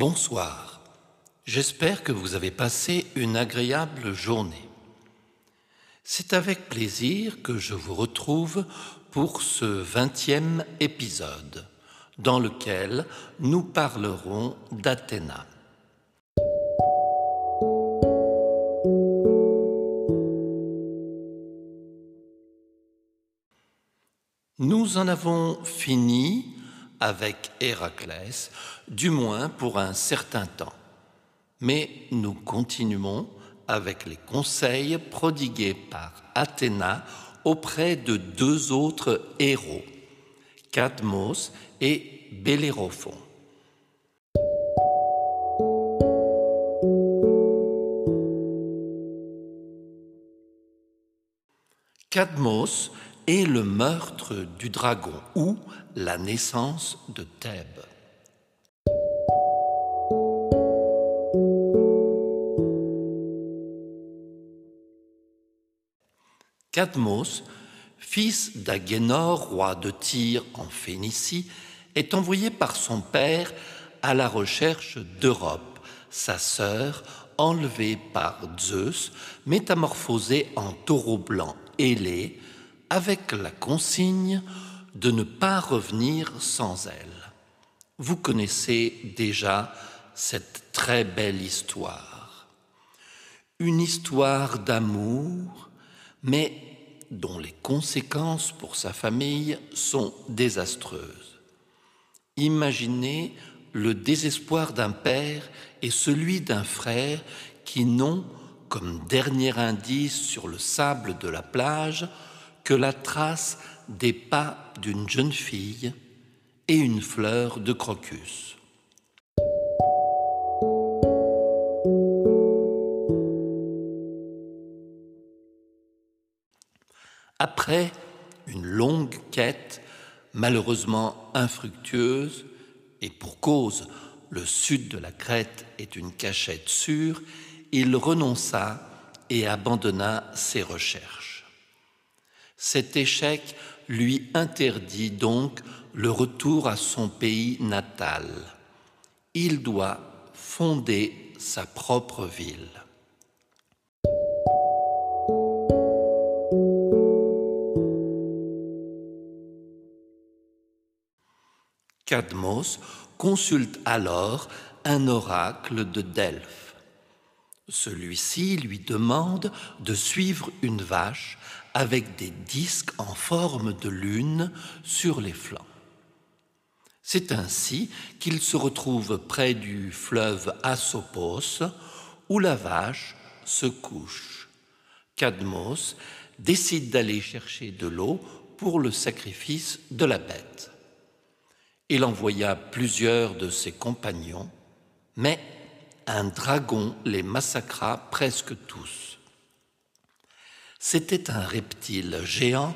Bonsoir. J'espère que vous avez passé une agréable journée. C'est avec plaisir que je vous retrouve pour ce vingtième épisode, dans lequel nous parlerons d'Athéna. Nous en avons fini avec Héraclès, du moins pour un certain temps. Mais nous continuons avec les conseils prodigués par Athéna auprès de deux autres héros, Cadmos et Bellérophon. Cadmos est le meurtre du dragon ou la naissance de Thèbes. Cadmos, fils d'Agénor, roi de Tyr en Phénicie, est envoyé par son père à la recherche d'Europe, sa sœur, enlevée par Zeus, métamorphosée en taureau blanc ailé, avec la consigne de ne pas revenir sans elle. Vous connaissez déjà cette très belle histoire. Une histoire d'amour, mais dont les conséquences pour sa famille sont désastreuses. Imaginez le désespoir d'un père et celui d'un frère qui n'ont, comme dernier indice sur le sable de la plage, que la trace des pas d'une jeune fille et une fleur de crocus. Après une longue quête, malheureusement infructueuse, et pour cause, le sud de la Crète est une cachette sûre, il renonça et abandonna ses recherches. Cet échec lui interdit donc le retour à son pays natal. Il doit fonder sa propre ville. Cadmos consulte alors un oracle de Delphes. Celui-ci lui demande de suivre une vache avec des disques en forme de lune sur les flancs. C'est ainsi qu'il se retrouve près du fleuve Asopos, où la vache se couche. Cadmos décide d'aller chercher de l'eau pour le sacrifice de la bête. Il envoya plusieurs de ses compagnons, mais un dragon les massacra presque tous. C'était un reptile géant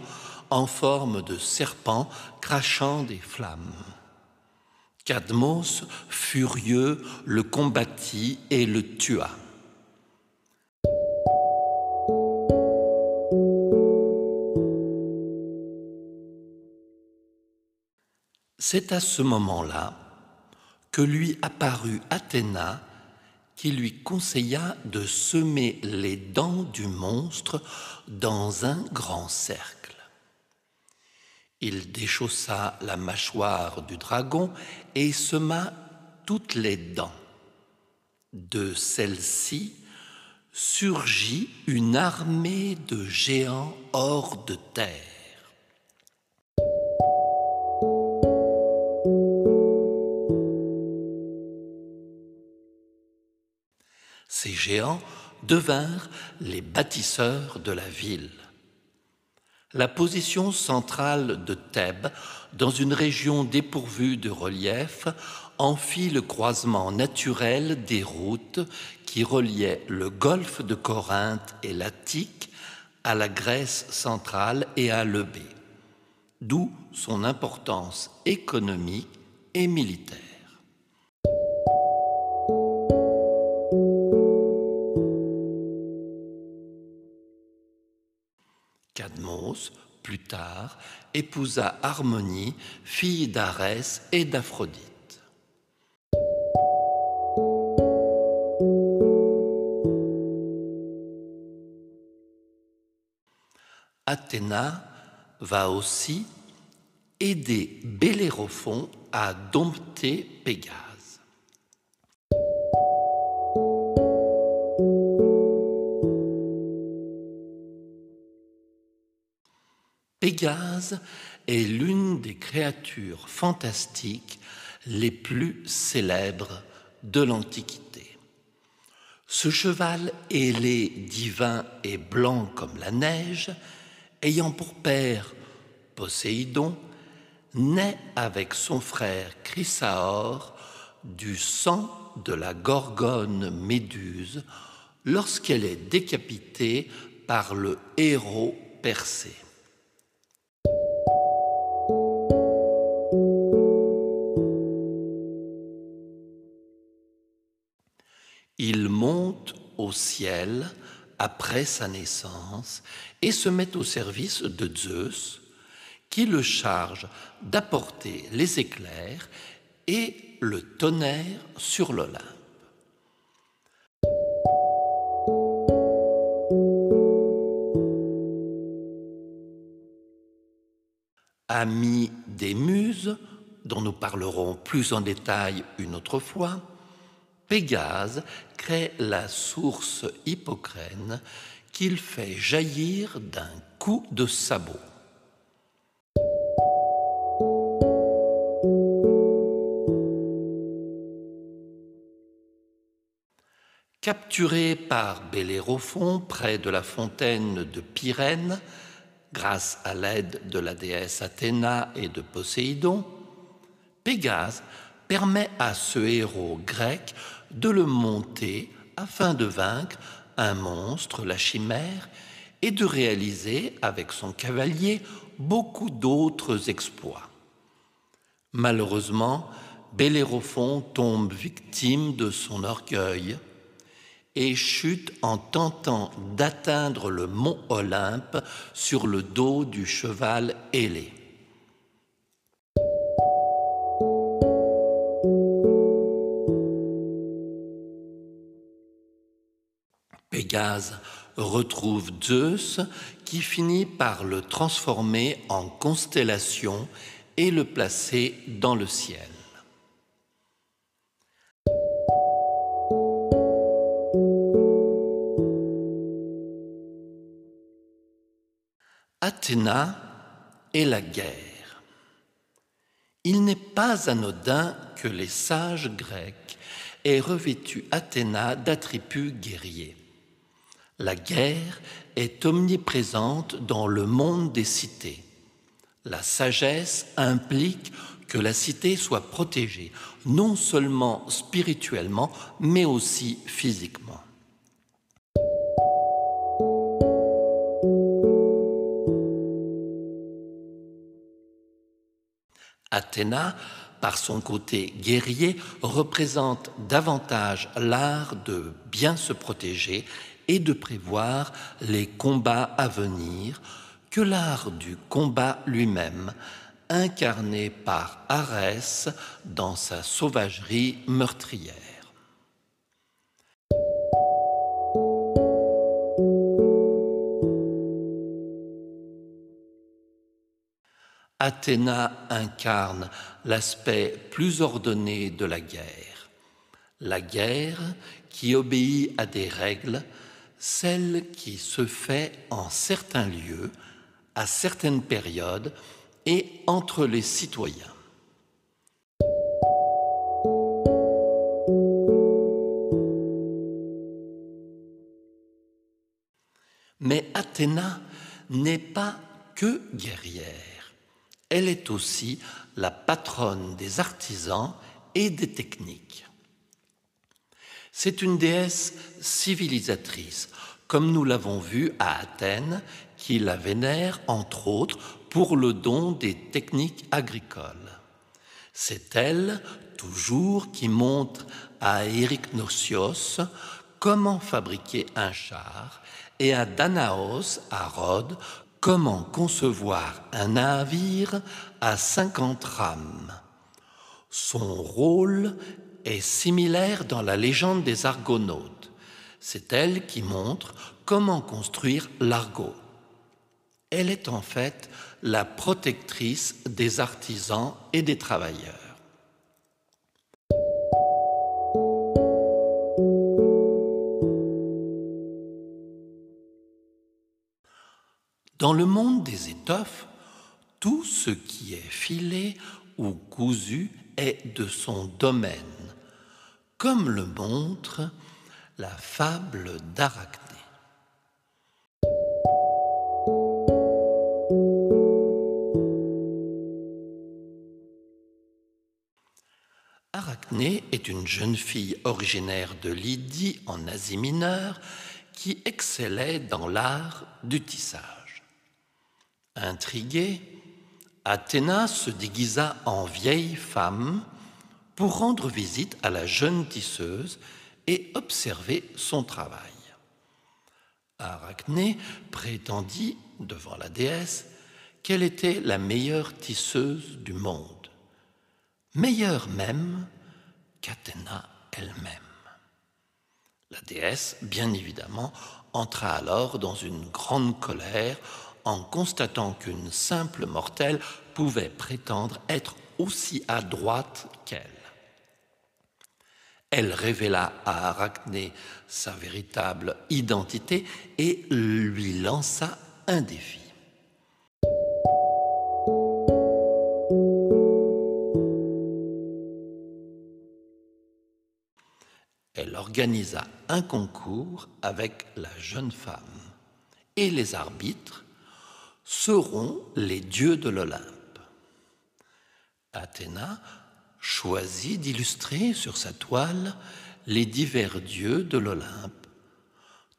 en forme de serpent crachant des flammes. Cadmos, furieux, le combattit et le tua. C'est à ce moment-là que lui apparut Athéna qui lui conseilla de semer les dents du monstre dans un grand cercle. Il déchaussa la mâchoire du dragon et sema toutes les dents. De celles-ci surgit une armée de géants hors de terre. Géants devinrent les bâtisseurs de la ville. La position centrale de Thèbes, dans une région dépourvue de relief, en fit le croisement naturel des routes qui reliaient le golfe de Corinthe et l'Attique à la Grèce centrale et à l'Eubée, d'où son importance économique et militaire. plus tard, épousa Harmonie, fille d'Arès et d'Aphrodite. Athéna va aussi aider Bellérophon à dompter Pégase. Est l'une des créatures fantastiques les plus célèbres de l'Antiquité. Ce cheval ailé, divin et blanc comme la neige, ayant pour père Poséidon, naît avec son frère Chrysaor du sang de la gorgone Méduse lorsqu'elle est décapitée par le héros Persée. Ciel après sa naissance et se met au service de Zeus, qui le charge d'apporter les éclairs et le tonnerre sur l'Olympe. Ami des muses, dont nous parlerons plus en détail une autre fois, Pégase crée la source hippocrène qu'il fait jaillir d'un coup de sabot. Capturé par Bellérophon près de la fontaine de Pyrène, grâce à l'aide de la déesse Athéna et de Poséidon, Pégase permet à ce héros grec de le monter afin de vaincre un monstre, la chimère, et de réaliser avec son cavalier beaucoup d'autres exploits. Malheureusement, Bellérophon tombe victime de son orgueil et chute en tentant d'atteindre le mont Olympe sur le dos du cheval ailé. Retrouve Zeus qui finit par le transformer en constellation et le placer dans le ciel. Athéna et la guerre. Il n'est pas anodin que les sages grecs aient revêtu Athéna d'attributs guerriers. La guerre est omniprésente dans le monde des cités. La sagesse implique que la cité soit protégée, non seulement spirituellement, mais aussi physiquement. Athéna, par son côté guerrier, représente davantage l'art de bien se protéger et de prévoir les combats à venir que l'art du combat lui-même, incarné par Arès dans sa sauvagerie meurtrière. Athéna incarne l'aspect plus ordonné de la guerre. La guerre qui obéit à des règles celle qui se fait en certains lieux, à certaines périodes et entre les citoyens. Mais Athéna n'est pas que guerrière, elle est aussi la patronne des artisans et des techniques. C'est une déesse civilisatrice, comme nous l'avons vu à Athènes, qui la vénère entre autres pour le don des techniques agricoles. C'est elle, toujours, qui montre à Nocios comment fabriquer un char et à Danaos, à Rhodes, comment concevoir un navire à 50 rames. Son rôle est similaire dans la légende des Argonautes. C'est elle qui montre comment construire l'argot. Elle est en fait la protectrice des artisans et des travailleurs. Dans le monde des étoffes, tout ce qui est filé ou cousu est de son domaine, comme le montre la fable d'Arachné. Arachné est une jeune fille originaire de Lydie en Asie mineure qui excellait dans l'art du tissage. Intriguée, Athéna se déguisa en vieille femme pour rendre visite à la jeune tisseuse et observer son travail. Arachné prétendit devant la déesse qu'elle était la meilleure tisseuse du monde, meilleure même qu'Athéna elle-même. La déesse, bien évidemment, entra alors dans une grande colère en constatant qu'une simple mortelle pouvait prétendre être aussi adroite qu'elle. Elle révéla à Arachné sa véritable identité et lui lança un défi. Elle organisa un concours avec la jeune femme et les arbitres seront les dieux de l'Olympe. Athéna choisit d'illustrer sur sa toile les divers dieux de l'Olympe,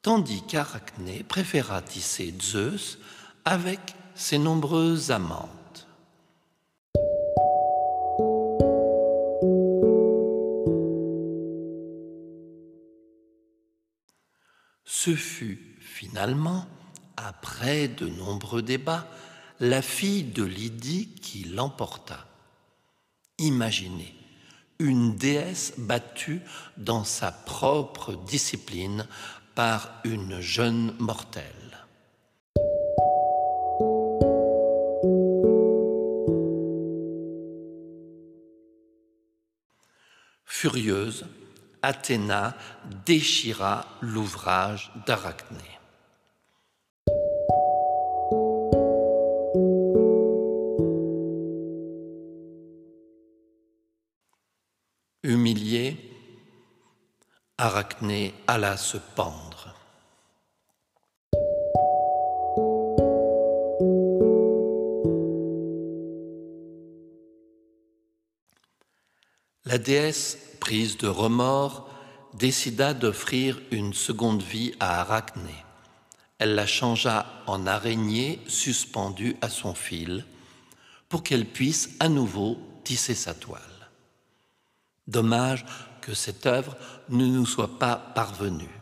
tandis qu'Arachné préféra tisser Zeus avec ses nombreuses amantes. Ce fut finalement, après de nombreux débats, la fille de Lydie qui l'emporta. Imaginez une déesse battue dans sa propre discipline par une jeune mortelle. Furieuse, Athéna déchira l'ouvrage d'Arachné. Humilié, Arachné alla se pendre. La déesse, prise de remords, décida d'offrir une seconde vie à Arachné. Elle la changea en araignée suspendue à son fil pour qu'elle puisse à nouveau tisser sa toile. Dommage que cette œuvre ne nous soit pas parvenue.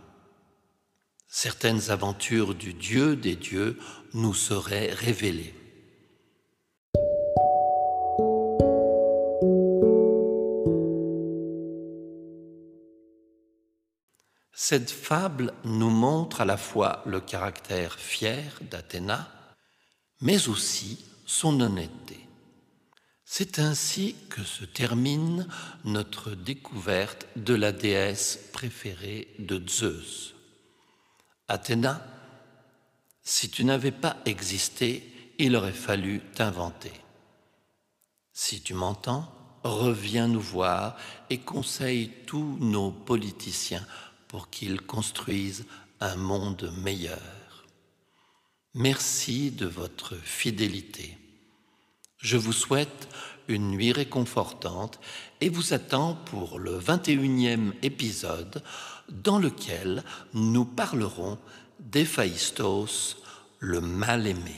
Certaines aventures du Dieu des dieux nous seraient révélées. Cette fable nous montre à la fois le caractère fier d'Athéna, mais aussi son honnêteté. C'est ainsi que se termine notre découverte de la déesse préférée de Zeus. Athéna, si tu n'avais pas existé, il aurait fallu t'inventer. Si tu m'entends, reviens nous voir et conseille tous nos politiciens pour qu'ils construisent un monde meilleur. Merci de votre fidélité. Je vous souhaite une nuit réconfortante et vous attends pour le 21e épisode dans lequel nous parlerons d'Héphaïstos, le mal-aimé.